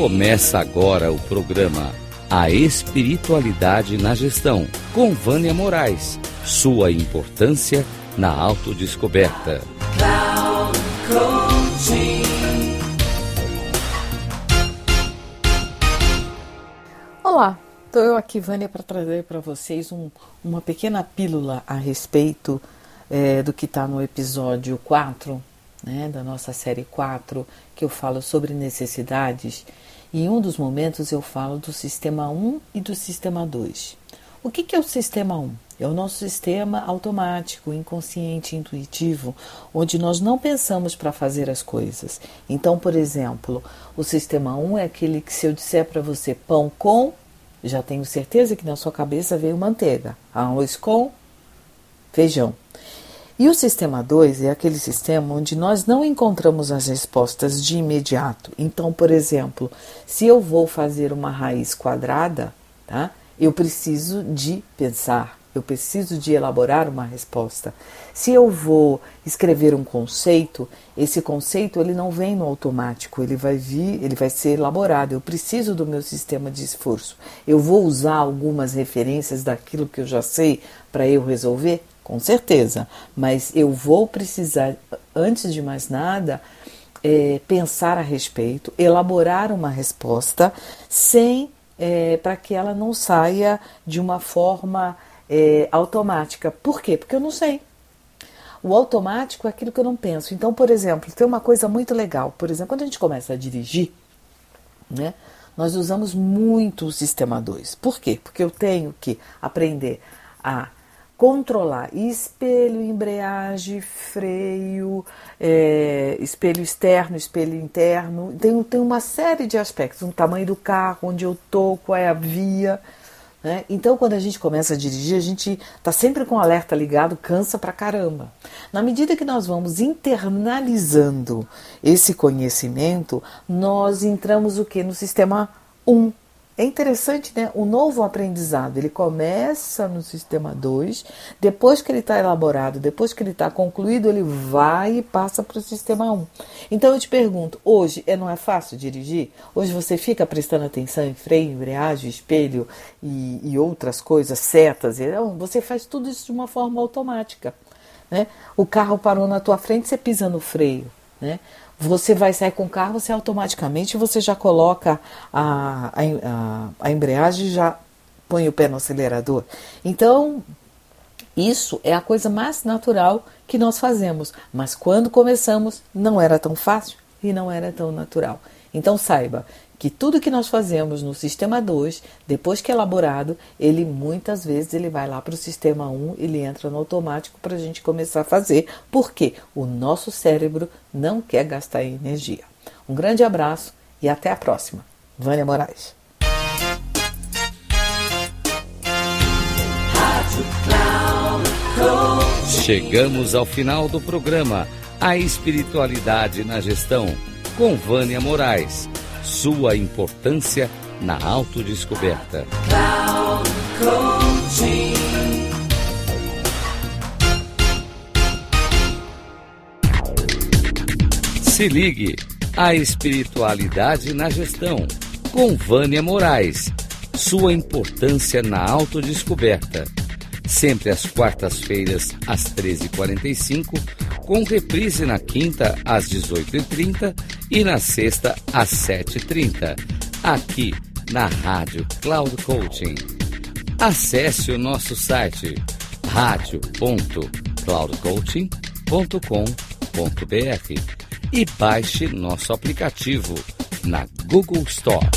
Começa agora o programa A Espiritualidade na Gestão, com Vânia Moraes. Sua importância na autodescoberta. Olá, estou eu aqui, Vânia, para trazer para vocês um, uma pequena pílula a respeito é, do que está no episódio 4 né, da nossa série 4, que eu falo sobre necessidades, e em um dos momentos eu falo do sistema 1 e do sistema 2. O que, que é o sistema 1? É o nosso sistema automático, inconsciente, intuitivo, onde nós não pensamos para fazer as coisas. Então, por exemplo, o sistema 1 é aquele que, se eu disser para você pão com, já tenho certeza que na sua cabeça veio manteiga, arroz com feijão. E o sistema 2 é aquele sistema onde nós não encontramos as respostas de imediato. Então, por exemplo, se eu vou fazer uma raiz quadrada, tá? eu preciso de pensar, eu preciso de elaborar uma resposta. Se eu vou escrever um conceito, esse conceito ele não vem no automático, ele vai vir, ele vai ser elaborado. Eu preciso do meu sistema de esforço. Eu vou usar algumas referências daquilo que eu já sei para eu resolver? Com certeza, mas eu vou precisar, antes de mais nada, é, pensar a respeito, elaborar uma resposta sem é, para que ela não saia de uma forma é, automática. Por quê? Porque eu não sei. O automático é aquilo que eu não penso. Então, por exemplo, tem uma coisa muito legal. Por exemplo, quando a gente começa a dirigir, né, nós usamos muito o sistema 2. Por quê? Porque eu tenho que aprender a controlar espelho, embreagem, freio, é, espelho externo, espelho interno. Tem, tem uma série de aspectos, o tamanho do carro, onde eu tô, qual é a via. Né? Então, quando a gente começa a dirigir, a gente está sempre com o alerta ligado, cansa pra caramba. Na medida que nós vamos internalizando esse conhecimento, nós entramos o que? No sistema 1, é interessante, né? O novo aprendizado, ele começa no sistema 2, depois que ele está elaborado, depois que ele está concluído, ele vai e passa para o sistema 1. Um. Então eu te pergunto, hoje é, não é fácil dirigir? Hoje você fica prestando atenção em freio, embreagem, espelho e, e outras coisas, setas, você faz tudo isso de uma forma automática. Né? O carro parou na tua frente, você pisa no freio. Né? Você vai sair com o carro, você automaticamente você já coloca a, a, a embreagem já põe o pé no acelerador. Então, isso é a coisa mais natural que nós fazemos. Mas quando começamos, não era tão fácil e não era tão natural. Então saiba que tudo que nós fazemos no sistema 2, depois que é elaborado, ele muitas vezes ele vai lá para o sistema 1, um, ele entra no automático para a gente começar a fazer, porque o nosso cérebro não quer gastar energia. Um grande abraço e até a próxima. Vânia Moraes. Chegamos ao final do programa A Espiritualidade na Gestão, com Vânia Moraes sua importância na autodescoberta. Se ligue a espiritualidade na gestão com Vânia Moraes. Sua importância na autodescoberta. Sempre às quartas-feiras, às 13h45 com reprise na quinta às 18h30 e na sexta às 7h30, aqui na Rádio Cloud Coaching. Acesse o nosso site radio.cloudcoaching.com.br e baixe nosso aplicativo na Google Store.